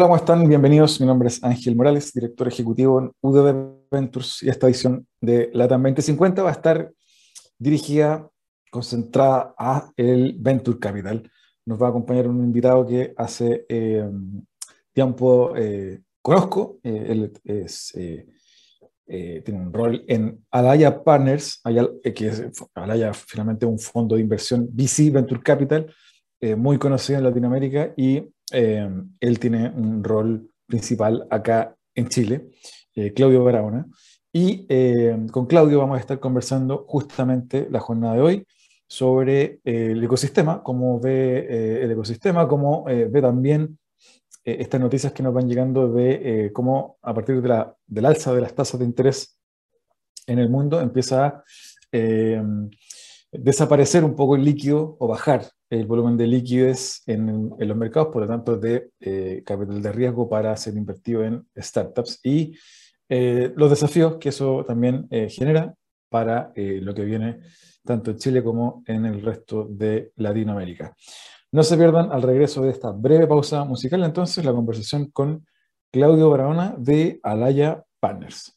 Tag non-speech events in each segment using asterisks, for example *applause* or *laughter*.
Hola, ¿cómo están? Bienvenidos. Mi nombre es Ángel Morales, director ejecutivo en UDB Ventures y esta edición de LATAM 2050 va a estar dirigida, concentrada a el Venture Capital. Nos va a acompañar un invitado que hace eh, tiempo eh, conozco, eh, él es, tiene un rol en Alaya Partners, que es Alaya finalmente un fondo de inversión VC Venture Capital, muy conocido en Latinoamérica y eh, él tiene un rol principal acá en Chile, eh, Claudio Barahona. Y eh, con Claudio vamos a estar conversando justamente la jornada de hoy sobre el ecosistema, cómo ve el ecosistema, cómo ve también estas noticias que nos van llegando de cómo a partir de la, del alza de las tasas de interés en el mundo empieza a desaparecer un poco el líquido o bajar el volumen de liquidez en, los mercados, por lo tanto, de eh, capital de riesgo para ser invertido en startups y eh, los desafíos que eso también eh, genera para lo que viene tanto en Chile como en el resto de Latinoamérica. No se pierdan al regreso de esta breve pausa musical, entonces, la conversación con Claudio Barahona de Alaya Partners.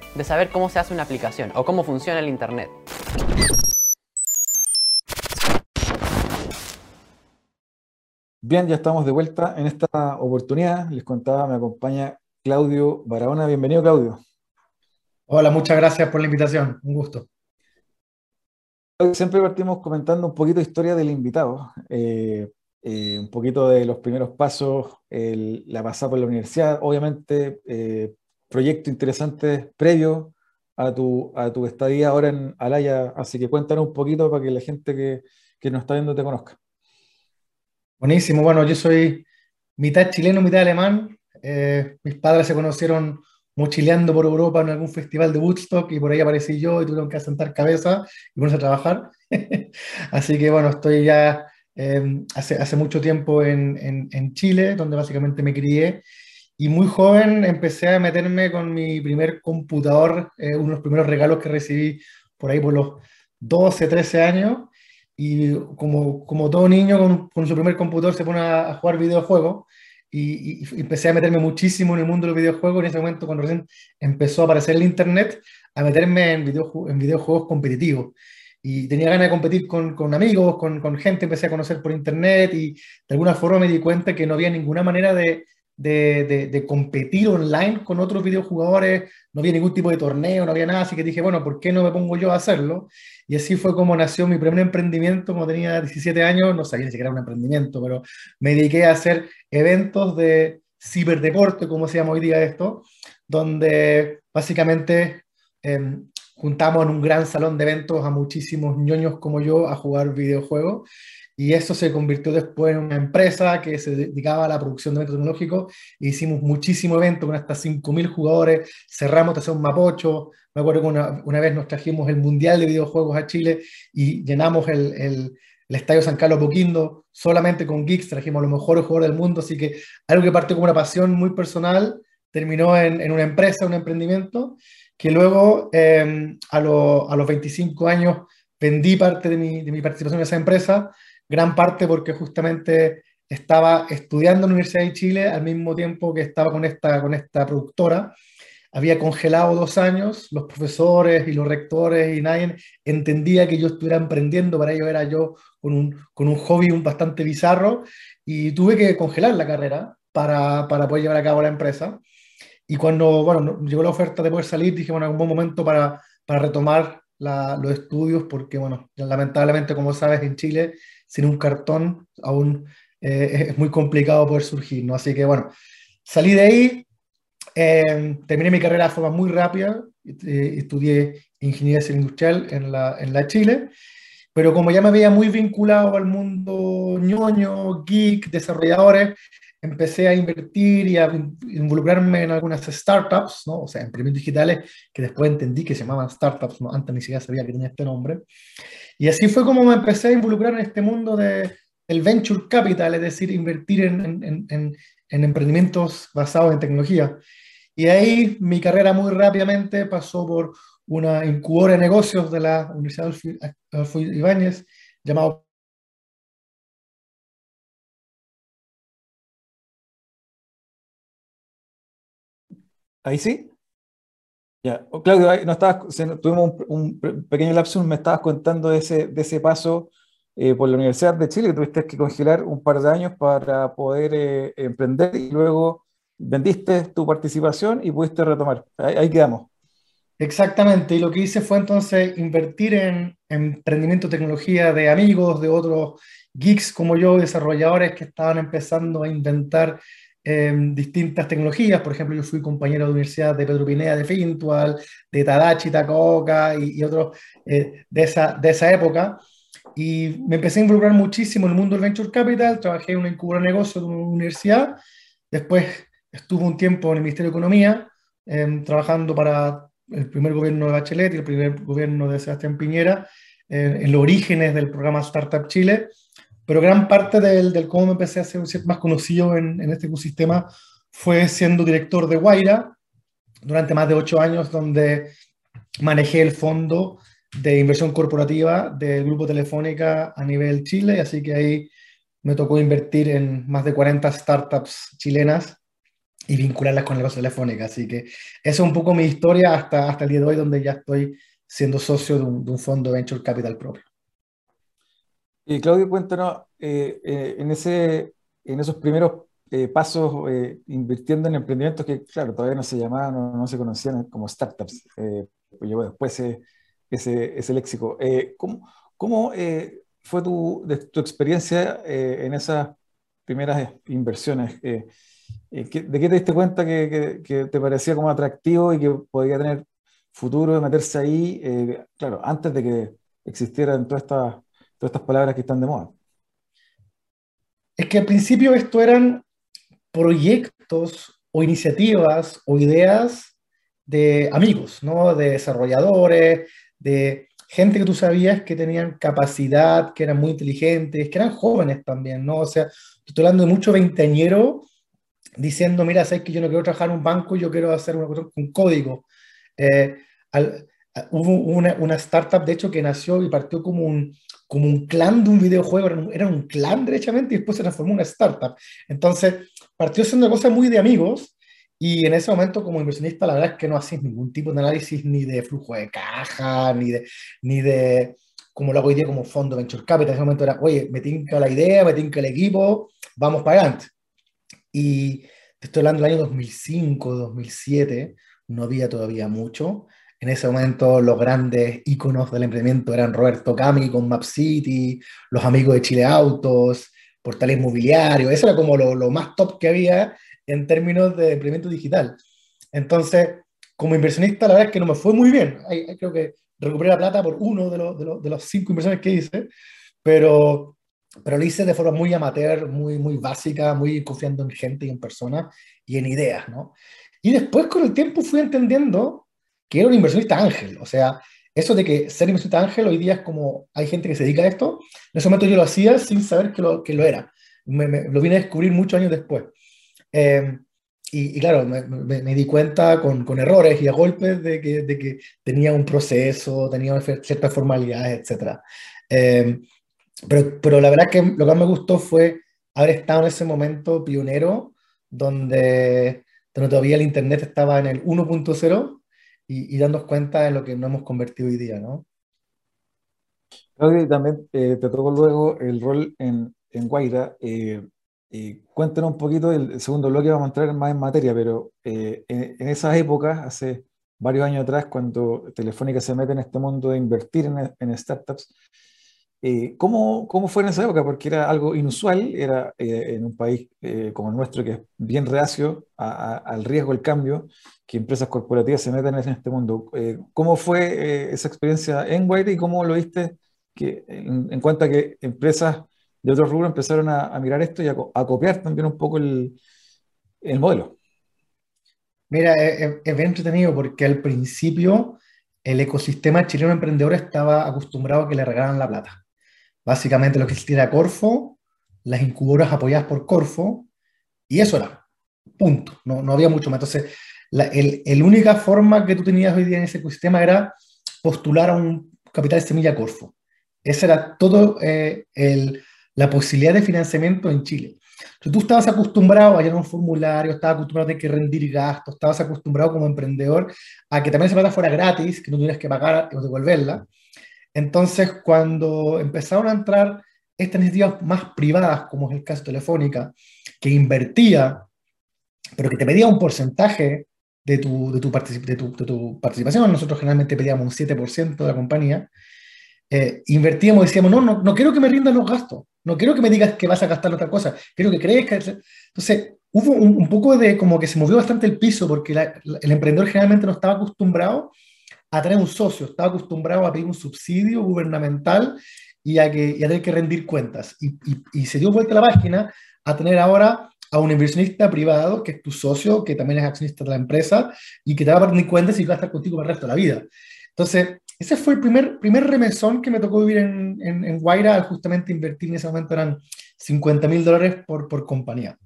de saber cómo se hace una aplicación o cómo funciona el Internet. Bien, ya estamos de vuelta en esta oportunidad. Les contaba, me acompaña Claudio Barahona. Bienvenido, Claudio. Hola, muchas gracias por la invitación. Un gusto. Siempre partimos comentando un poquito de historia del invitado, eh, eh, un poquito de los primeros pasos, la pasada por la universidad, obviamente eh, proyecto interesante previo a tu, a tu estadía ahora en Alaya, así que cuéntanos un poquito para que la gente que, que nos está viendo te conozca. Buenísimo, bueno, yo soy mitad chileno, mitad alemán. Eh, mis padres se conocieron mochileando por Europa en algún festival de Woodstock y por ahí aparecí yo y tuvieron que asentar cabeza y ponerse a trabajar. *laughs* Así que bueno, estoy ya eh, hace, hace mucho tiempo en, en, en, Chile, donde básicamente me crié y muy joven empecé a meterme con mi primer computador, eh, uno de los primeros regalos que recibí por ahí por los 12, 13 años. Y como, como todo niño con, con su primer computador se pone a, jugar videojuegos. Y, y, empecé a meterme muchísimo en el mundo de los videojuegos. En ese momento, cuando recién empezó a aparecer el Internet, a meterme en, en videojuegos competitivos y tenía ganas de competir con, con amigos, con, con, gente, empecé a conocer por internet y de alguna forma me di cuenta que no había ninguna manera de, de, competir online con otros videojugadores, no había ningún tipo de torneo, no había nada, así que dije, bueno, ¿por qué no me pongo yo a hacerlo? Y así fue como nació mi primer emprendimiento, como tenía 17 años, no sabía ni siquiera un emprendimiento, pero me dediqué a hacer eventos de ciberdeporte, como se llama hoy día esto, donde básicamente em, juntamos en un gran salón de eventos a muchísimos ñoños como yo a jugar videojuegos y eso se convirtió después en una empresa que se dedicaba a la producción de eventos tecnológicos. Hicimos muchísimos eventos con hasta 5.000 jugadores, cerramos un Mapocho. Me acuerdo que una, una, vez nos trajimos el Mundial de Videojuegos a Chile y llenamos el, el, el Estadio San Carlos Boquindo solamente con geeks, trajimos a los mejores jugadores del mundo. Así que algo que partió como una pasión muy personal terminó en, en una empresa, un emprendimiento, que luego eh, a, lo, a, los 25 años vendí parte de mi, de mi participación en esa empresa gran parte porque justamente estaba estudiando en la Universidad de Chile al mismo tiempo que estaba con esta, con esta productora. había congelado dos años, los profesores y los rectores y nadie entendía que yo estuviera emprendiendo, para ello era yo con un, con un hobby un bastante bizarro y tuve que congelar la carrera para, para poder llevar a cabo la empresa. Y cuando bueno, llegó la oferta de poder salir, dije, bueno, es un buen momento para, para retomar los estudios, porque, bueno, lamentablemente, como sabes, en Chile, sin un cartón, aún eh, es muy complicado poder surgir, ¿no? Así que, bueno, salí de ahí, eh, terminé mi carrera de forma muy rápida, eh, estudié ingeniería industrial en la, en la Chile, pero como ya me veía muy vinculado al mundo ñoño, geek, desarrolladores, empecé a invertir y a involucrarme en algunas startups, ¿no? o sea, emprendimientos digitales, que después entendí que se llamaban startups, ¿no? antes ni siquiera sabía que tenía este nombre. Y así fue como me empecé a involucrar en este mundo de, del venture capital, es decir, invertir en, en, en, en emprendimientos basados en tecnología. Y ahí mi carrera muy rápidamente pasó por una incubadora de negocios de la Universidad Adolfo Ibáñez, llamado Ahí sí. Ya, oh, Claudio, no estabas, tuvimos un, pequeño lapsus, me estabas contando de ese, de ese paso eh, por la Universidad de Chile, que tuviste que congelar un par de años para poder eh, emprender y luego vendiste tu participación y pudiste retomar. Ahí, quedamos. Exactamente, y lo que hice fue entonces invertir en, emprendimiento de tecnología de amigos, de otros geeks como yo, desarrolladores que estaban empezando a inventar em, distintas tecnologías. Por ejemplo, yo fui compañero de universidad de Pedro Pinea de Fintual, de Tadachi, Tacoca y, y otros eh, de, esa, de esa época. Y me empecé a involucrar muchísimo en el mundo del venture capital. Trabajé en una incubadora de negocio de una universidad. Después estuve un tiempo en el Ministerio de Economía, em, trabajando para el primer gobierno de Bachelet y el primer gobierno de Sebastián Piñera, en los orígenes del programa Startup Chile. Pero gran parte del, del cómo me empecé a ser más conocido en, en este ecosistema fue siendo director de Guaira durante más de ocho años, donde manejé el fondo de inversión corporativa del grupo Telefónica a nivel Chile, así que ahí me tocó invertir en más de 40 startups chilenas y vincularlas con el negocio Telefónica. Así que esa es un poco mi historia hasta, hasta el día de hoy, donde ya estoy siendo socio de un, fondo de Venture Capital propio. Y Claudio, cuéntanos, eh, eh, en, ese, en esos primeros eh, pasos invirtiendo en emprendimientos que, claro, todavía no se llamaban, no, no se conocían como startups, pues llegó después ese, ese léxico. Eh, ¿Cómo, cómo fue tu, tu experiencia en esas primeras inversiones? ¿De qué te diste cuenta que, que, te parecía como atractivo y que podía tener futuro de meterse ahí, claro, antes de que existieran todas estas, todas estas palabras que están de moda? Es que al principio esto eran proyectos o iniciativas o ideas de amigos, ¿no? De desarrolladores, de gente que tú sabías que tenían capacidad, que eran muy inteligentes, que eran jóvenes también, ¿no? O sea, estoy hablando de mucho veinteañero diciendo, mira, sabes que yo no quiero trabajar en un banco, yo quiero hacer una cosa con código. Eh, hubo una, una, startup, de hecho, que nació y partió como un, como un clan de un videojuego, era un, era un clan derechamente, y después se transformó en una startup. Entonces, partió siendo una cosa muy de amigos, y en ese momento, como inversionista, la verdad es que no hacías ningún tipo de análisis ni de flujo de caja, ni de, ni de como lo hago hoy día como fondo venture capital. En ese momento era, oye, me tinca la idea, me tinca el equipo, vamos para adelante. Y te estoy hablando del año 2005, 2007, no había todavía mucho. En ese momento los grandes íconos del emprendimiento eran Roberto Cami con Map City, los amigos de Chile Autos, portales inmobiliarios, eso era como lo, lo más top que había en términos de emprendimiento digital. Entonces, como inversionista, la verdad es que no me fue muy bien. creo que recuperé la plata por uno de los, de, los, cinco inversiones que hice, pero, pero lo hice de forma muy amateur, muy, muy básica, muy confiando en gente y en personas y en ideas, ¿no? Y después con el tiempo fui entendiendo que era un inversionista ángel, o sea, eso de que ser inversionista ángel hoy día es como hay gente que se dedica a esto, en ese momento yo lo hacía sin saber que lo, que lo era. Me, lo vine a descubrir muchos años después. Em, y, claro, me, di cuenta con, errores y a golpes de que, tenía un proceso, tenía ciertas formalidades, etc. Pero, pero la verdad que lo que más me gustó fue haber estado en ese momento pionero donde, donde todavía el Internet estaba en el 1.0 y, y cuenta de lo que nos hemos convertido hoy día, ¿no? También eh, te tocó luego el rol en, en Guaira. Eh, cuéntanos un poquito, el, segundo bloque vamos a entrar más en materia, pero eh, en, en, esas épocas, hace varios años atrás, cuando Telefónica se mete en este mundo de invertir en, en startups, eh, ¿cómo, ¿cómo, fue en esa época? Porque era algo inusual, era eh, en un país eh, como el nuestro, que es bien reacio al riesgo, al cambio, que empresas corporativas se metan en este mundo. ¿Cómo fue esa experiencia en White y cómo lo viste que, en, en, cuanto a que empresas de otros rubros empezaron a, mirar esto y a, copiar también un poco el, el modelo? Mira, es, es bien entretenido porque al principio el ecosistema chileno emprendedor estaba acostumbrado a que le regalaran la plata. Básicamente lo que existía era Corfo, las incubadoras apoyadas por Corfo, y eso era, punto, no, no había mucho más. Entonces, la el, el única forma que tú tenías hoy día en ese ecosistema era postular a un capital de semilla Corfo. Esa era todo eh, la posibilidad de financiamiento en Chile. Tú estabas acostumbrado a llenar un formulario, estabas acostumbrado a tener que rendir gastos, estabas acostumbrado como emprendedor a que también esa plata fuera gratis, que no tuvieras que pagar o devolverla. Entonces, cuando empezaron a entrar estas iniciativas más privadas, como es el caso Telefónica, que invertía, pero que te pedía un porcentaje de tu, de tu, participación, nosotros generalmente pedíamos un 7% de la compañía, eh, invertíamos y decíamos, no, no, no quiero que me rindan los gastos, no quiero que me digas que vas a gastar otra cosa, quiero que que... Entonces, hubo un, poco de como que se movió bastante el piso, porque el emprendedor generalmente no estaba acostumbrado a tener un socio, estaba acostumbrado a pedir un subsidio gubernamental y a, que, y a tener que rendir cuentas. Y, y, y, se dio vuelta la página a tener ahora a un inversionista privado, que es tu socio, que también es accionista de la empresa, y que te va a rendir cuentas y va a estar contigo para el resto de la vida. Entonces, ese fue el primer, primer remesón que me tocó vivir en, en, en Guaira, al justamente invertir en ese momento eran 50 mil dólares por, por compañía.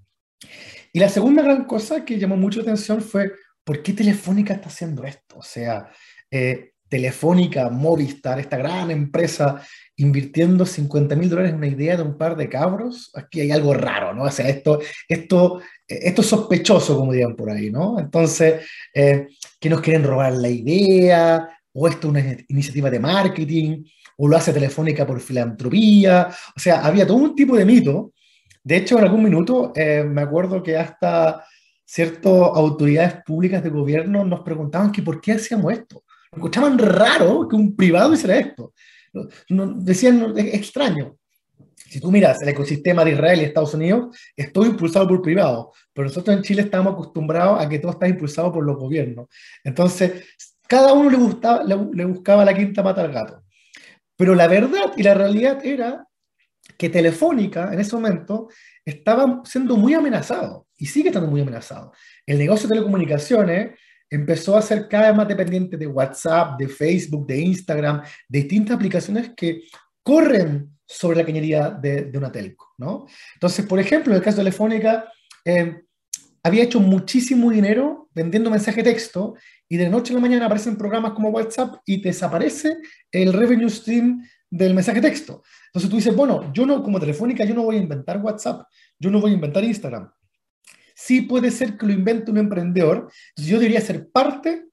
Y la segunda gran cosa que llamó mucho atención fue, ¿por qué Telefónica está haciendo esto? O sea, eh, Telefónica, Movistar, esta gran empresa, invirtiendo 50 mil dólares en una idea de un par de cabros, aquí hay algo raro, ¿no? O sea, esto, esto, esto es sospechoso, como dirían por ahí, ¿no? Entonces, eh, nos quieren robar la idea, o esto es una iniciativa de marketing, o lo hace Telefónica por filantropía, o sea, había todo un tipo de mito. De hecho, en algún minuto eh, me acuerdo que hasta ciertas autoridades públicas de gobierno nos preguntaban que por qué hacíamos esto escuchaban raro que un privado hiciera esto. No, decían, es extraño. Si tú miras el ecosistema de Israel y Estados Unidos, es todo impulsado por privados, pero nosotros en Chile estamos acostumbrados a que todo está impulsado por los gobiernos. Entonces, cada uno le, gustaba, le, le buscaba la quinta pata al gato. Pero la verdad y la realidad era que Telefónica en ese momento estaba siendo muy amenazado y sigue estando muy amenazado. El negocio de telecomunicaciones empezó a ser cada vez más dependiente de WhatsApp, de Facebook, de Instagram, de distintas aplicaciones que corren sobre la cañería de, de una telco, ¿no? Entonces, por ejemplo, en el caso de Telefónica, eh, había hecho muchísimo dinero vendiendo mensaje texto y de noche a la mañana aparecen programas como WhatsApp y desaparece el revenue stream del mensaje texto. Entonces tú dices, bueno, yo no, como Telefónica, yo no voy a inventar WhatsApp, yo no voy a inventar Instagram, sí puede ser que lo invente un emprendedor. Yo debería ser parte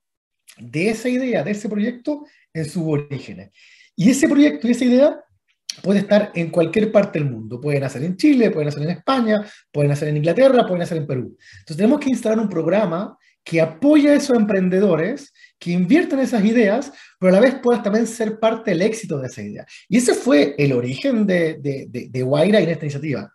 de esa idea, de ese proyecto en sus orígenes. Y ese proyecto y esa idea puede estar en cualquier parte del mundo. Pueden hacer en Chile, pueden hacer en España, pueden hacer en Inglaterra, pueden hacer en Perú. Entonces tenemos que instalar un programa que apoye a esos emprendedores, que inviertan esas ideas, pero a la vez puedas también ser parte del éxito de esa idea. Y ese fue el origen de, de, de, de Guaira en esta iniciativa.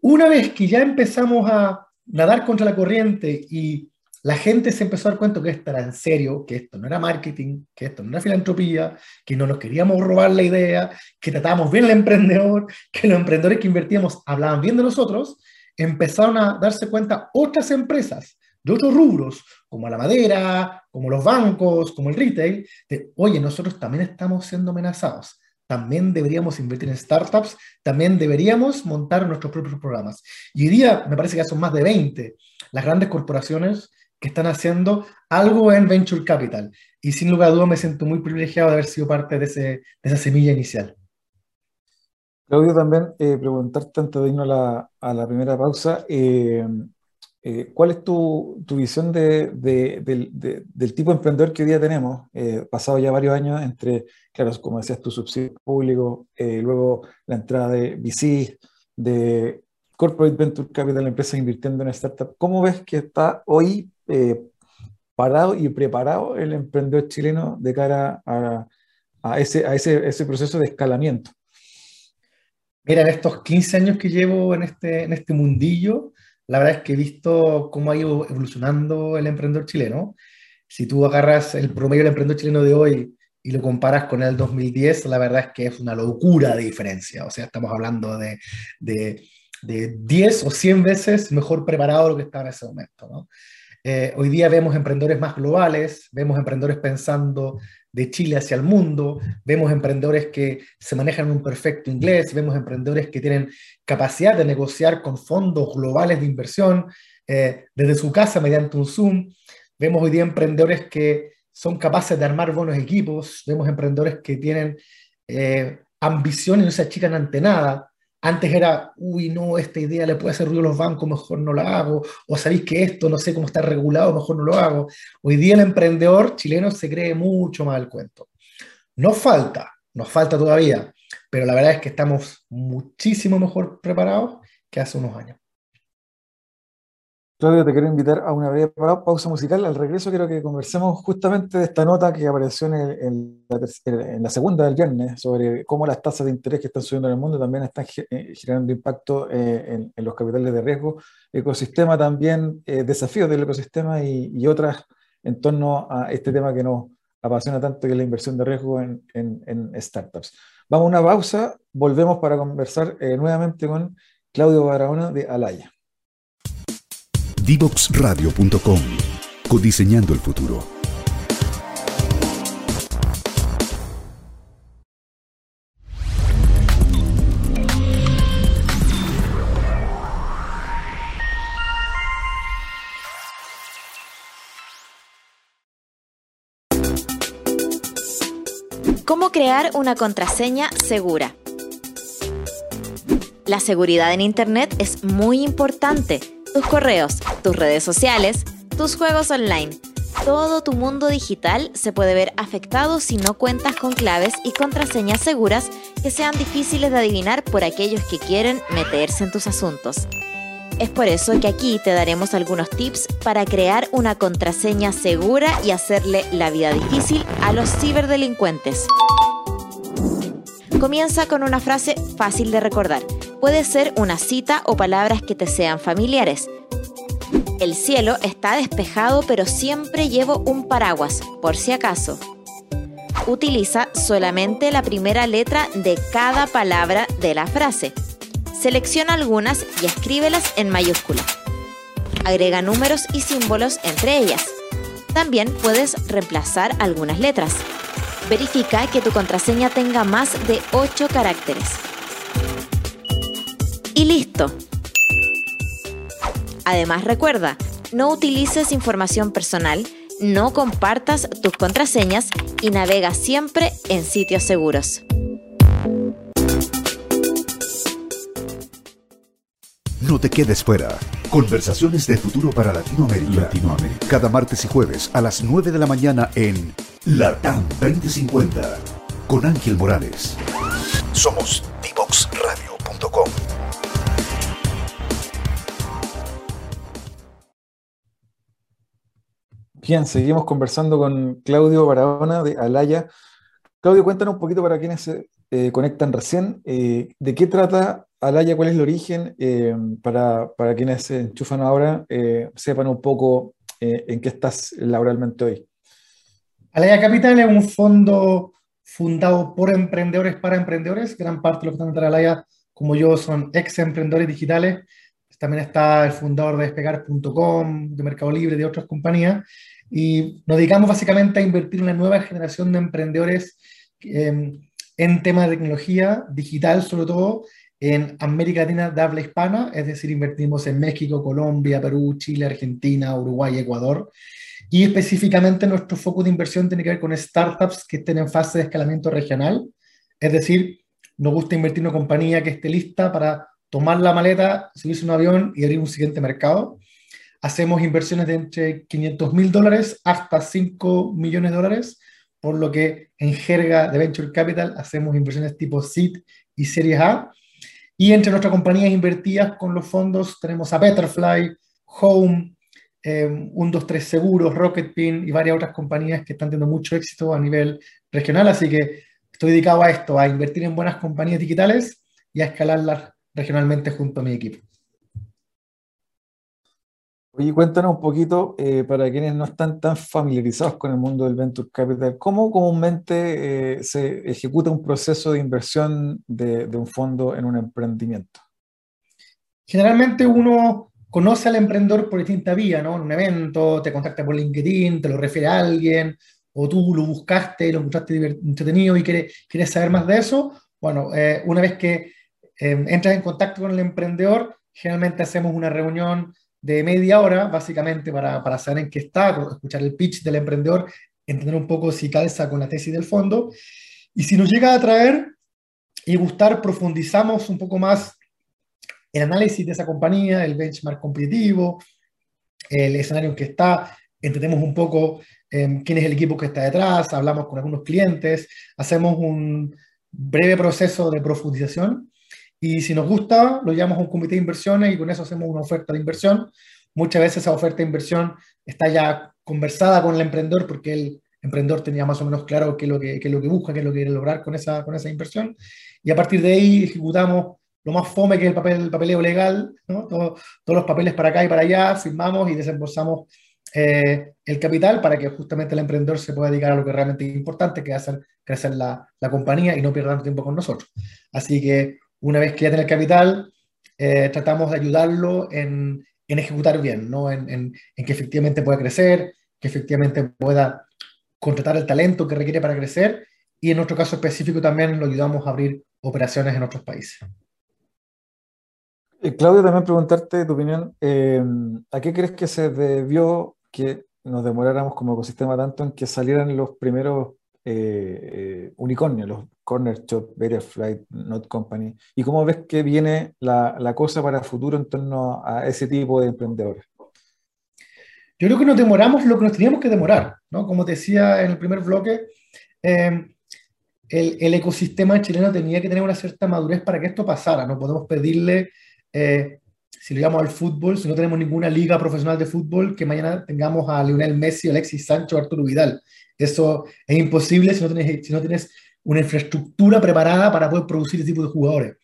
Una vez que ya empezamos a nadar contra la corriente y la gente se empezó a dar cuenta que esto era en serio, que esto no era marketing, que esto no era filantropía, que no nos queríamos robar la idea, que tratábamos bien al emprendedor, que los emprendedores que invertíamos hablaban bien de nosotros, empezaron a darse cuenta otras empresas de otros rubros, como la madera, como los bancos, como el retail, de, oye, nosotros también estamos siendo amenazados también deberíamos invertir en startups, también deberíamos montar nuestros propios programas. Y hoy día me parece que son más de 20 las grandes corporaciones que están haciendo algo en Venture Capital. Y sin lugar a dudas me siento muy privilegiado de haber sido parte de, ese, de esa semilla inicial. Claudio, también eh, preguntarte antes de irnos a la, a la primera pausa, eh, eh, ¿cuál es tu, tu visión de, de, del tipo de emprendedor que hoy día tenemos? Eh, pasado ya varios años entre, claro, como decías, tu subsidio público, eh, luego la entrada de VC, de Corporate Venture Capital, empresas invirtiendo en startups. ¿Cómo ves que está hoy parado y preparado el emprendedor chileno de cara a, a, ese, a ese, ese proceso de escalamiento? Mira, en estos 15 años que llevo en este, en este mundillo, la verdad es que he visto cómo ha ido evolucionando el emprendedor chileno. Si tú agarras el promedio del emprendedor chileno de hoy y lo comparas con el 2010, la verdad es que es una locura de diferencia. O sea, estamos hablando de, de, de 10 o 100 veces mejor preparado de lo que estaba en ese momento. Eh, hoy día vemos emprendedores más globales, vemos emprendedores pensando de Chile hacia el mundo, vemos emprendedores que se manejan un perfecto inglés, vemos emprendedores que tienen capacidad de negociar con fondos globales de inversión eh, desde su casa mediante un Zoom, vemos hoy día emprendedores que son capaces de armar buenos equipos, vemos emprendedores que tienen eh, ambición y no se achican ante nada, antes era, uy, no, esta idea le puede hacer ruido a los bancos, mejor no la hago. O sabéis que esto no sé cómo está regulado, mejor no lo hago. Hoy día el emprendedor chileno se cree mucho más el cuento. Nos falta, nos falta todavía, pero la verdad es que estamos muchísimo mejor preparados que hace unos años. Claudio, te quiero invitar a una breve pausa musical. Al regreso quiero que conversemos justamente de esta nota que apareció en, la, segunda del viernes sobre cómo las tasas de interés que están subiendo en el mundo también están eh, generando impacto eh, en, los capitales de riesgo, ecosistema también, eh, desafíos del ecosistema y, otras en torno a este tema que nos apasiona tanto, que es la inversión de riesgo en, startups. Vamos a una pausa, volvemos para conversar nuevamente con Claudio Barahona de Alaya. Divoxradio.com. Codiseñando el futuro. ¿Cómo crear una contraseña segura? La seguridad en Internet es muy importante tus correos, tus redes sociales, tus juegos online. Todo tu mundo digital se puede ver afectado si no cuentas con claves y contraseñas seguras que sean difíciles de adivinar por aquellos que quieren meterse en tus asuntos. Es por eso que aquí te daremos algunos tips para crear una contraseña segura y hacerle la vida difícil a los ciberdelincuentes. Comienza con una frase fácil de recordar. Puede ser una cita o palabras que te sean familiares. El cielo está despejado pero siempre llevo un paraguas, por si acaso. Utiliza solamente la primera letra de cada palabra de la frase. Selecciona algunas y escríbelas en mayúscula. Agrega números y símbolos entre ellas. También puedes reemplazar algunas letras. Verifica que tu contraseña tenga más de 8 caracteres. Y listo. Además recuerda, no utilices información personal, no compartas tus contraseñas y navega siempre en sitios seguros. No te quedes fuera. Conversaciones de futuro para Latinoamérica. Latinoamérica. Cada martes y jueves a las 9 de la mañana en LATAM 2050 con Ángel Morales. Somos Bien, seguimos conversando con Claudio Barahona de Alaya. Claudio, cuéntanos un poquito para quienes se eh, conectan recién, eh, ¿de qué trata Alaya? ¿Cuál es el origen? Eh, para, para, quienes se enchufan ahora, sepan un poco en qué estás laboralmente hoy. Alaya Capital es un fondo fundado por emprendedores para emprendedores. Gran parte de los que están en Alaya, como yo, son ex emprendedores digitales. También está el fundador de despegar.com, de Mercado Libre, de otras compañías. Y nos dedicamos básicamente a invertir en una nueva generación de emprendedores em, en temas de tecnología digital, sobre todo en América Latina de habla hispana, es decir, invertimos en México, Colombia, Perú, Chile, Argentina, Uruguay, Ecuador. Y específicamente nuestro foco de inversión tiene que ver con startups que estén en fase de escalamiento regional, es decir, nos gusta invertir en una compañía que esté lista para tomar la maleta, subirse un avión y abrir un siguiente mercado. Hacemos inversiones de entre 500 mil dólares hasta 5 millones de dólares, por lo que en jerga de Venture Capital hacemos inversiones tipo SEED y Series A. Y entre nuestras compañías invertidas con los fondos tenemos a Betterfly, Home, eh, 123 Seguros, Rocketpin y varias otras compañías que están teniendo mucho éxito a nivel regional. Así que estoy dedicado a esto, a invertir en buenas compañías digitales y a escalarlas regionalmente junto a mi equipo. Oye, cuéntanos un poquito, eh, para quienes no están tan familiarizados con el mundo del Venture Capital, ¿cómo comúnmente eh, se ejecuta un proceso de inversión de, de, un fondo en un emprendimiento? Generalmente uno conoce al emprendedor por distinta vía, ¿no? En un evento, te contacta por LinkedIn, te lo refiere a alguien, o tú lo buscaste, lo encontraste entretenido y quieres, quieres saber más de eso. Bueno, eh, una vez que entras en contacto con el emprendedor, generalmente hacemos una reunión de media hora, básicamente para, para saber en qué está, escuchar el pitch del emprendedor, entender un poco si calza con la tesis del fondo. Y si nos llega a atraer y gustar, profundizamos un poco más el análisis de esa compañía, el benchmark competitivo, el escenario en que está, entendemos un poco eh, quién es el equipo que está detrás, hablamos con algunos clientes, hacemos un breve proceso de profundización y si nos gusta, lo llamamos un comité de inversiones y con eso hacemos una oferta de inversión. Muchas veces esa oferta de inversión está ya conversada con el emprendedor porque el emprendedor tenía más o menos claro qué es lo que, qué es lo que busca, qué es lo que quiere lograr con esa, con esa inversión. Y a partir de ahí ejecutamos lo más fome que es el, papel, el papeleo legal, ¿no? Todo, todos los papeles para acá y para allá, firmamos y desembolsamos eh, el capital para que justamente el emprendedor se pueda dedicar a lo que realmente es importante, que es hacer crecer la, la compañía y no pierda tanto tiempo con nosotros. Así que una vez que ya tiene el capital, eh, tratamos de ayudarlo en, en ejecutar bien, ¿no? En, en, que efectivamente pueda crecer, que efectivamente pueda contratar el talento que requiere para crecer y en nuestro caso específico también lo ayudamos a abrir operaciones en otros países. Eh, Claudio, también preguntarte tu opinión, eh, ¿a qué crees que se debió que nos demoráramos como ecosistema tanto en que salieran los primeros eh, unicornios, los Corner Shop, Betterfly, Not Company, y cómo ves que viene la, la, cosa para el futuro en torno a ese tipo de emprendedores. Yo creo que nos demoramos lo que nos teníamos que demorar, ¿no? Como te decía en el primer bloque, eh, el, el, ecosistema chileno tenía que tener una cierta madurez para que esto pasara, no podemos pedirle, eh, si lo llamamos al fútbol, si no tenemos ninguna liga profesional de fútbol, que mañana tengamos a Lionel Messi, Alexis Sancho, Arturo Vidal. Eso es imposible si no tienes, si no tienes una infraestructura preparada para poder producir ese tipo de jugadores.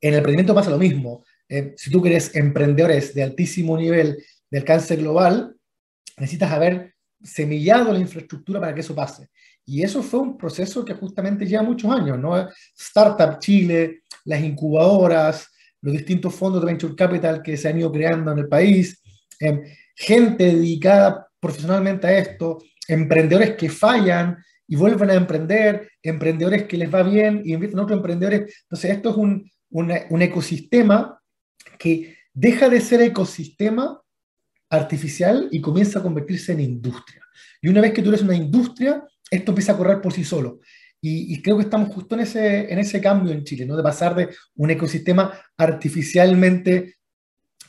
En el emprendimiento pasa lo mismo. Eh, si tú quieres emprendedores de altísimo nivel de alcance global, necesitas haber semillado la infraestructura para que eso pase. Y eso fue un proceso que justamente lleva muchos años, ¿no? Startup Chile, las incubadoras, los distintos fondos de Venture Capital que se han ido creando en el país, eh, gente dedicada profesionalmente a esto, emprendedores que fallan y vuelven a emprender, emprendedores que les va bien y invitan a otros emprendedores. Entonces, esto es un, un, ecosistema que deja de ser ecosistema artificial y comienza a convertirse en industria. Y una vez que tú eres una industria, esto empieza a correr por sí solo. Y, creo que estamos justo en ese, en ese cambio en Chile, ¿no? de pasar de un ecosistema artificialmente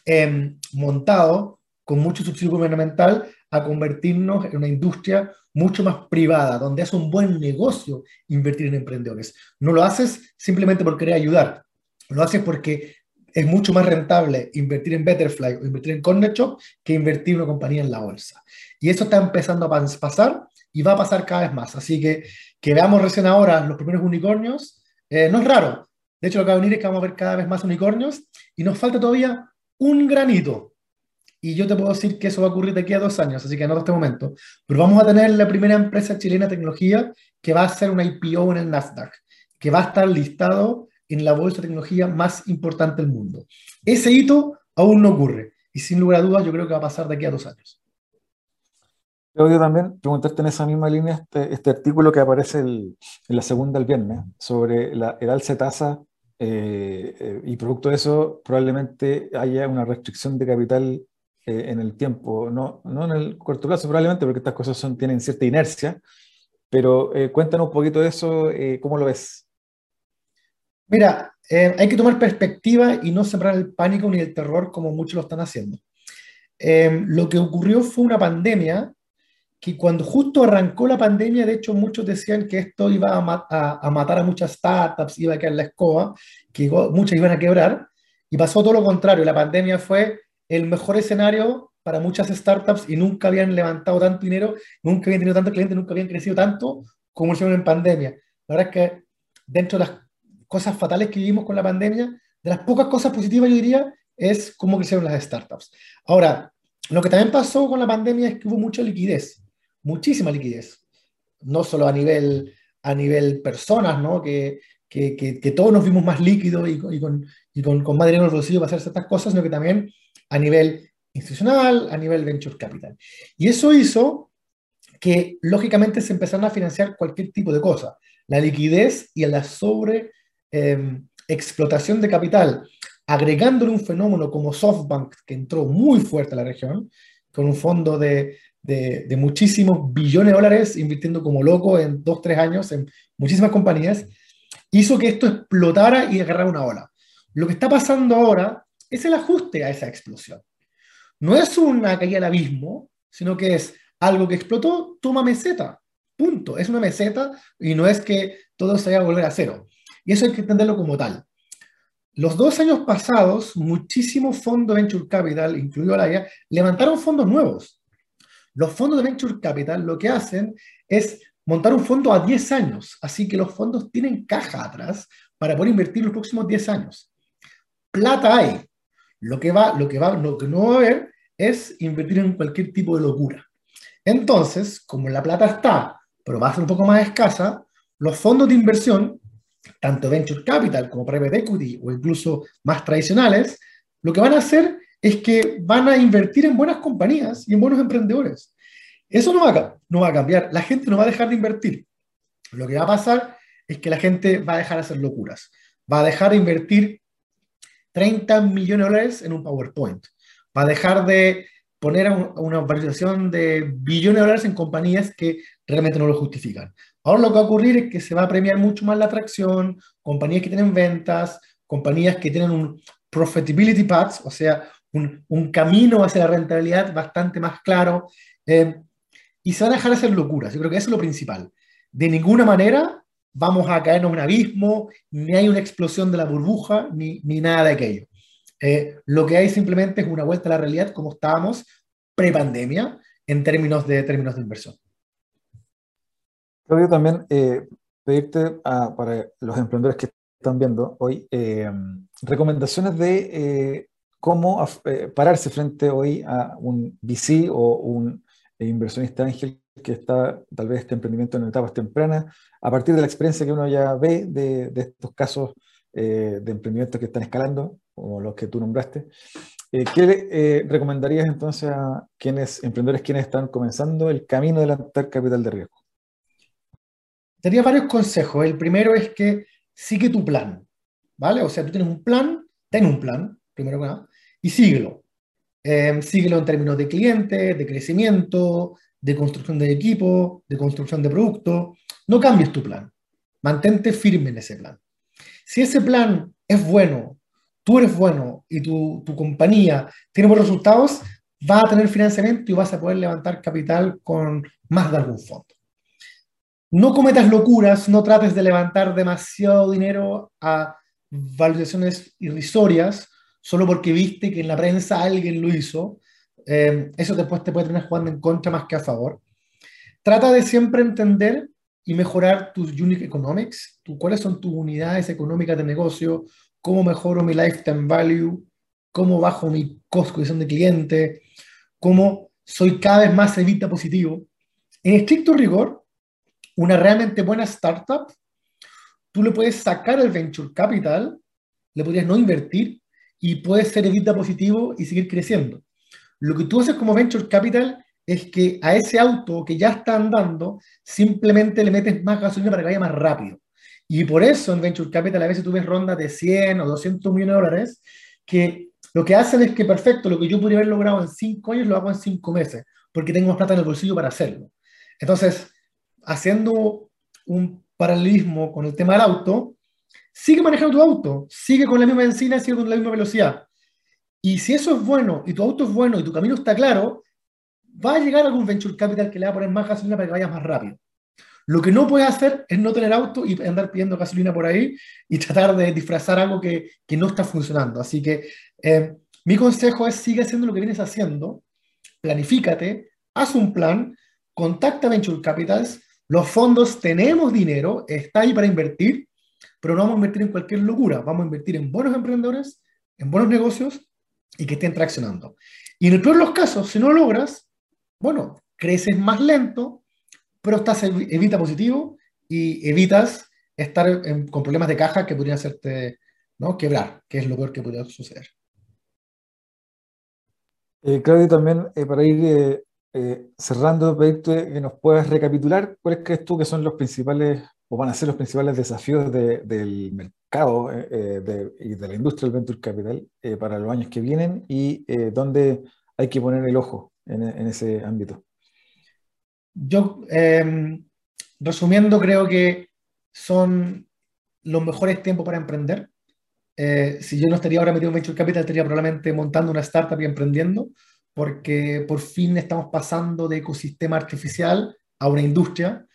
eh, montado, con mucho subsidio gubernamental, a convertirnos en una industria mucho más privada, donde es un buen negocio invertir en emprendedores. No lo haces simplemente por querer ayudar, lo haces porque es mucho más rentable invertir en Betterfly o invertir en Corner que invertir en una compañía en la bolsa. Y eso está empezando a pasar y va a pasar cada vez más. Así que que veamos recién ahora los primeros unicornios, eh, no es raro. De hecho, lo que va a venir es que vamos a ver cada vez más unicornios y nos falta todavía un granito. Y yo te puedo decir que eso va a ocurrir de aquí a dos años, así que no en este momento. Pero vamos a tener la primera empresa chilena de tecnología que va a hacer una IPO en el Nasdaq, que va a estar listado en la bolsa de tecnología más importante del mundo. Ese hito aún no ocurre y sin lugar a dudas yo creo que va a pasar de aquí a dos años. Claudio, también preguntarte en esa misma línea este, este artículo que aparece en la segunda el viernes sobre la, el alza tasa eh, eh, y producto de eso probablemente haya una restricción de capital eh, en el tiempo, no, no en el corto plazo probablemente porque estas cosas son, tienen cierta inercia, pero eh, cuéntanos un poquito de eso, eh, ¿cómo lo ves? Mira, hay que tomar perspectiva y no sembrar el pánico ni el terror como muchos lo están haciendo. eh, lo que ocurrió fue una pandemia que cuando justo arrancó la pandemia, de hecho muchos decían que esto iba a, matar a muchas startups, iba a quedar la escoba, que muchas iban a quebrar, y pasó todo lo contrario, la pandemia fue el mejor escenario para muchas startups y nunca habían levantado tanto dinero, nunca habían tenido tantos clientes, nunca habían crecido tanto como hicieron en pandemia. La verdad es que dentro de las cosas fatales que vivimos con la pandemia, de las pocas cosas positivas yo diría, es cómo crecieron las startups. Ahora, lo que también pasó con la pandemia es que hubo mucha liquidez, muchísima liquidez, no solo a nivel, a nivel personas, ¿no? que, que, que, todos nos vimos más líquidos y, con, y con, con, más dinero en el bolsillo para hacer ciertas cosas, sino que también a nivel institucional, a nivel venture capital. Y eso hizo que lógicamente se empezaron a financiar cualquier tipo de cosa. La liquidez y la sobre em, explotación de capital, agregándole un fenómeno como SoftBank, que entró muy fuerte a la región, con un fondo de, de, de muchísimos billones de dólares, invirtiendo como loco en dos, tres años en muchísimas compañías, hizo que esto explotara y agarrara una ola. Lo que está pasando ahora es el ajuste a esa explosión no es una caída al abismo, sino que es algo que explotó, toma meseta. Punto. Es una meseta y no es que todo se vaya a volver a cero. Y eso hay que entenderlo como tal. Los dos años pasados, muchísimos fondos de Venture Capital, incluido la levantaron fondos nuevos. Los fondos de Venture Capital lo que hacen es montar un fondo a 10 años, así que los fondos tienen caja atrás para poder invertir los próximos 10 años. Plata hay, lo que, va, lo, que va, lo que no va a haber es invertir en cualquier tipo de locura. Entonces, como la plata está, pero va a ser un poco más escasa, los fondos de inversión, tanto venture capital como private equity o incluso más tradicionales, lo que van a hacer es que van a invertir en buenas compañías y en buenos emprendedores. Eso no va, a, no va a cambiar. La gente no va a dejar de invertir. Lo que va a pasar es que la gente va a dejar de hacer locuras. Va a dejar de invertir 30 millones de dólares en un PowerPoint. Va a dejar de poner una valorización de billones de dólares en compañías que realmente no lo justifican. Ahora lo que va a ocurrir es que se va a premiar mucho más la atracción, compañías que tienen ventas, compañías que tienen un profitability path, o sea, un, un camino hacia la rentabilidad bastante más claro, eh, y se van a dejar de hacer locuras. Yo creo que eso es lo principal. De ninguna manera vamos a caernos en un abismo, ni hay una explosión de la burbuja, ni, ni nada de aquello. Eh, lo que hay simplemente es una vuelta a la realidad como estábamos pre-pandemia en términos de, términos de inversión. Claudio, también eh, pedirte para los emprendedores que están viendo hoy eh, recomendaciones de cómo pararse frente hoy a un VC o un inversionista ángel que está tal vez este emprendimiento en etapas tempranas, a partir de la experiencia que uno ya ve de, de estos casos eh, de emprendimientos que están escalando, como los que tú nombraste, eh, ¿qué eh, recomendarías entonces a quienes, emprendedores quienes están comenzando el camino de levantar capital de riesgo? Daría varios consejos. El primero es que sigue tu plan, ¿vale? O sea, tú tienes un plan, ten un plan, primero que nada, y síguelo. síguelo en términos de clientes, de crecimiento, de construcción de equipo, de construcción de producto. No cambies tu plan. Mantente firme en ese plan. Si ese plan es bueno, tú eres bueno y tu, tu compañía tiene buenos resultados, va a tener financiamiento y vas a poder levantar capital con más de algún fondo. No cometas locuras, no trates de levantar demasiado dinero a valorizaciones irrisorias solo porque viste que en la prensa alguien lo hizo eh, eso después te puede tener jugando en contra más que a favor. Trata de siempre entender y mejorar tus unique economics, cuáles son tus unidades económicas de negocio, cómo mejoro mi lifetime value, cómo bajo mi costo de cliente, cómo soy cada vez más evita positivo. En estricto rigor, una realmente buena startup, tú le puedes sacar el venture capital, le podrías no invertir y puedes ser evita positivo y seguir creciendo. Lo que tú haces como venture capital es que a ese auto que ya está andando, simplemente le metes más gasolina para que vaya más rápido. Y por eso en Venture Capital a veces tú ves rondas de 100 o 200 millones de dólares que lo que hacen es que, perfecto, lo que yo podría haber logrado en 5 años lo hago en 5 meses, porque tengo más plata en el bolsillo para hacerlo. Entonces, haciendo un paralelismo con el tema del auto, sigue manejando tu auto, sigue con la misma benzina, sigue con la misma velocidad Y si eso es bueno, y tu auto es bueno, y tu camino está claro, va a llegar algún venture capital que le va a poner más gasolina para que vayas más rápido. Lo que no puedes hacer es no tener auto y andar pidiendo gasolina por ahí y tratar de disfrazar algo que, que no está funcionando. Así que eh, mi consejo es sigue haciendo lo que vienes haciendo, planifícate, haz un plan, contacta Venture Capitals, los fondos tenemos dinero, está ahí para invertir, pero no vamos a invertir en cualquier locura, vamos a invertir en buenos emprendedores, en buenos negocios y que estén traccionando. Y en el peor de los casos, si no lo logras, bueno, creces más lento, pero estás evita positivo y evitas estar con problemas de caja que podrían hacerte ¿no? quebrar, que es lo peor que podría suceder. Eh, Claudio, también eh, para ir eh, eh, cerrando, que nos puedas recapitular cuáles crees tú que son los principales o van a ser los principales desafíos del mercado y de la industria del venture capital para los años que vienen y dónde hay que poner el ojo en ese ámbito. Yo, em, resumiendo, creo que son los mejores tiempos para emprender. Eh, si yo no estaría ahora metido en Venture Capital, estaría probablemente montando una startup y emprendiendo, porque por fin estamos pasando de ecosistema artificial a una industria.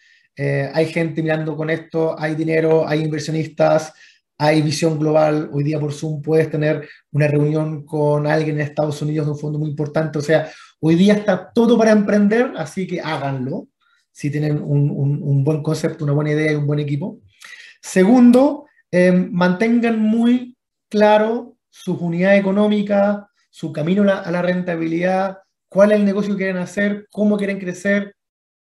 Eh, hay gente mirando con esto, hay dinero, hay inversionistas, hay visión global. Hoy día por Zoom puedes tener una reunión con alguien en Estados Unidos de un fondo muy importante. O sea, Hoy día está todo para emprender, así que háganlo, si tienen un, buen concepto, una buena idea y un buen equipo. Segundo, em, mantengan muy claro su unidad económica, su camino a la, rentabilidad, cuál es el negocio que quieren hacer, cómo quieren crecer,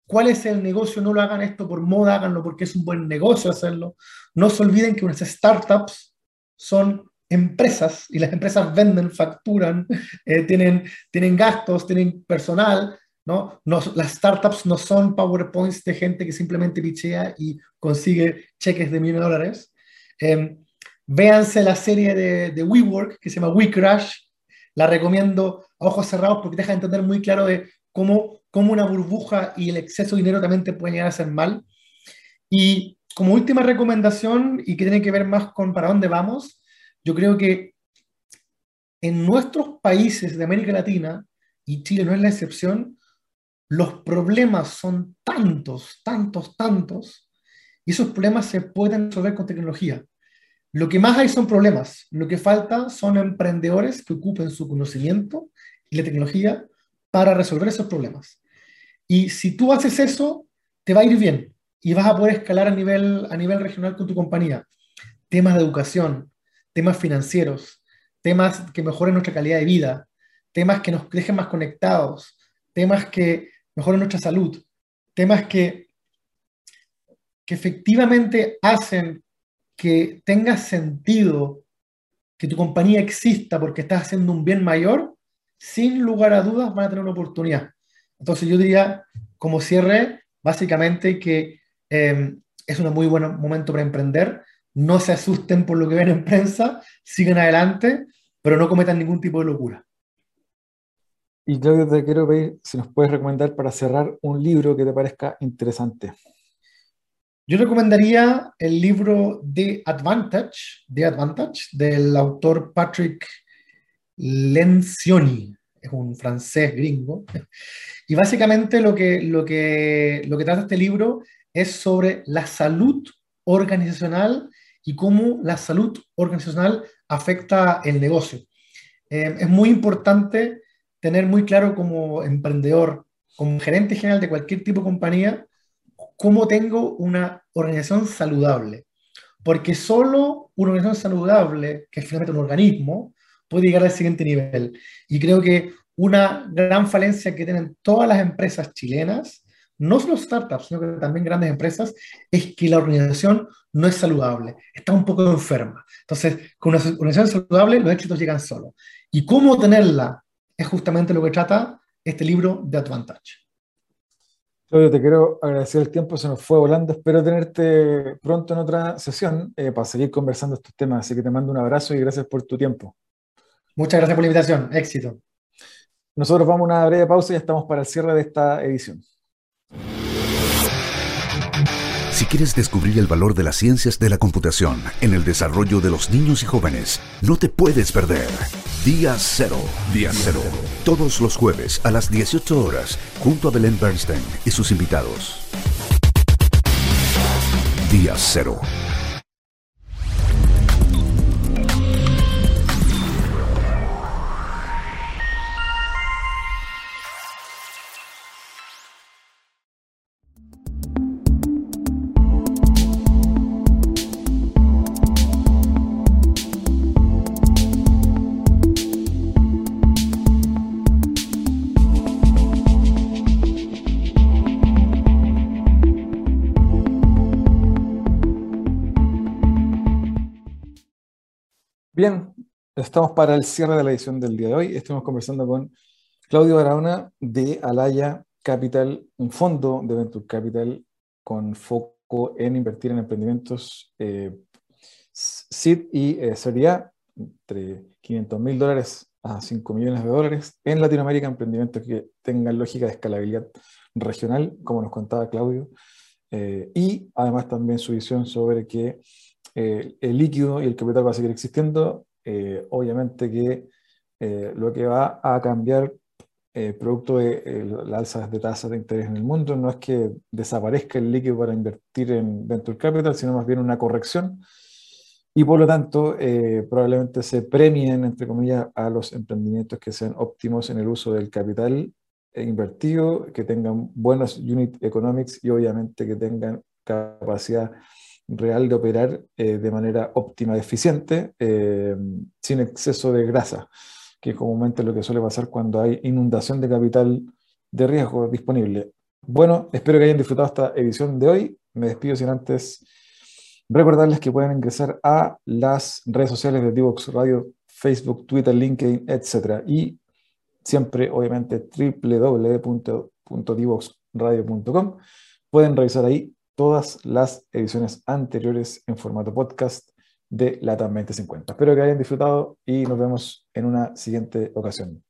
cuál es el negocio, no lo hagan esto por moda, háganlo porque es un buen negocio hacerlo. No se olviden que unas startups son empresas y las empresas venden, facturan, *laughs* eh, tienen, tienen gastos, tienen personal, ¿no? ¿no? Las startups no son PowerPoints de gente que simplemente pichea y consigue cheques de de dólares. Eh, véanse la serie de, de WeWork que se llama WeCrash, la recomiendo a ojos cerrados porque deja de entender muy claro de cómo, cómo una burbuja y el exceso de dinero también te pueden llegar a hacer mal. Y como última recomendación, y que tiene que ver más con para dónde vamos, yo creo que en nuestros países de América Latina, y Chile no es la excepción, los problemas son tantos, tantos, tantos, y esos problemas se pueden resolver con tecnología. Lo que más hay son problemas, lo que falta son emprendedores que ocupen su conocimiento y la tecnología para resolver esos problemas. Y si tú haces eso, te va a ir bien y vas a poder escalar a nivel, a nivel regional con tu compañía. Temas de educación, temas financieros, temas que mejoren nuestra calidad de vida, temas que nos dejen más conectados, temas que mejoren nuestra salud, temas que, que efectivamente hacen que tenga sentido que tu compañía exista porque estás haciendo un bien mayor, sin lugar a dudas van a tener una oportunidad. Entonces yo diría, como cierre, básicamente que eh, es un muy buen momento para emprender, no se asusten por lo que ven en prensa, sigan adelante, pero no cometan ningún tipo de locura. Y Claudio, te quiero pedir si nos puedes recomendar para cerrar un libro que te parezca interesante. Yo recomendaría el libro The Advantage, The Advantage, del autor Patrick Lencioni, es un francés gringo. Y básicamente lo que, lo que, lo que trata este libro es sobre la salud organizacional y cómo la salud organizacional afecta el negocio. Eh, es muy importante tener muy claro como emprendedor, como gerente general de cualquier tipo de compañía, cómo tengo una organización saludable. Porque solo una organización saludable, que es finalmente un organismo, puede llegar al siguiente nivel. Y creo que una gran falencia que tienen todas las empresas chilenas no solo startups, sino que también grandes empresas, es que la organización no es saludable, está un poco enferma. Entonces, con una organización saludable, los éxitos llegan solos. Y cómo tenerla es justamente lo que trata este libro de Advantage. Claudio, te quiero agradecer el tiempo, se nos fue volando. Espero tenerte pronto en otra sesión eh, para seguir conversando estos temas. Así que te mando un abrazo y gracias por tu tiempo. Muchas gracias por la invitación. Éxito. Nosotros vamos a una breve pausa y estamos para el cierre de esta edición. Si quieres descubrir el valor de las ciencias de la computación en el desarrollo de los niños y jóvenes, no te puedes perder Día Cero. Día Cero. Todos los jueves a las 18 horas, junto a Belén Bernstein y sus invitados. Día Cero. Bien, estamos para el cierre de la edición del día de hoy. Estamos conversando con Claudio Barahona de Alaya Capital, un fondo de Venture Capital con foco en invertir en emprendimientos eh, SID y eh, entre 500 mil dólares a 5 millones de dólares en Latinoamérica, emprendimientos que tengan lógica de escalabilidad regional, como nos contaba Claudio, eh, y además también su visión sobre que eh, el líquido y el capital va a seguir existiendo. Eh, obviamente que eh, lo que va a cambiar producto de las alzas de tasas de interés en el mundo no es que desaparezca el líquido para invertir en venture capital, sino más bien una corrección. Y por lo tanto, probablemente se premien, entre comillas, a los emprendimientos que sean óptimos en el uso del capital invertido, que tengan buenos unit economics y obviamente que tengan capacidad real de operar eh, de manera óptima eficiente, eh, sin exceso de grasa, que es comúnmente lo que suele pasar cuando hay inundación de capital de riesgo disponible. Bueno, espero que hayan disfrutado esta edición de hoy. Me despido sin antes recordarles que pueden ingresar a las redes sociales de Divox Radio, Facebook, Twitter, LinkedIn, etc. Y siempre, obviamente, www.divoxradio.com. Pueden revisar ahí todas las ediciones anteriores en formato podcast de LATAM 2050. Espero que hayan disfrutado y nos vemos en una siguiente ocasión.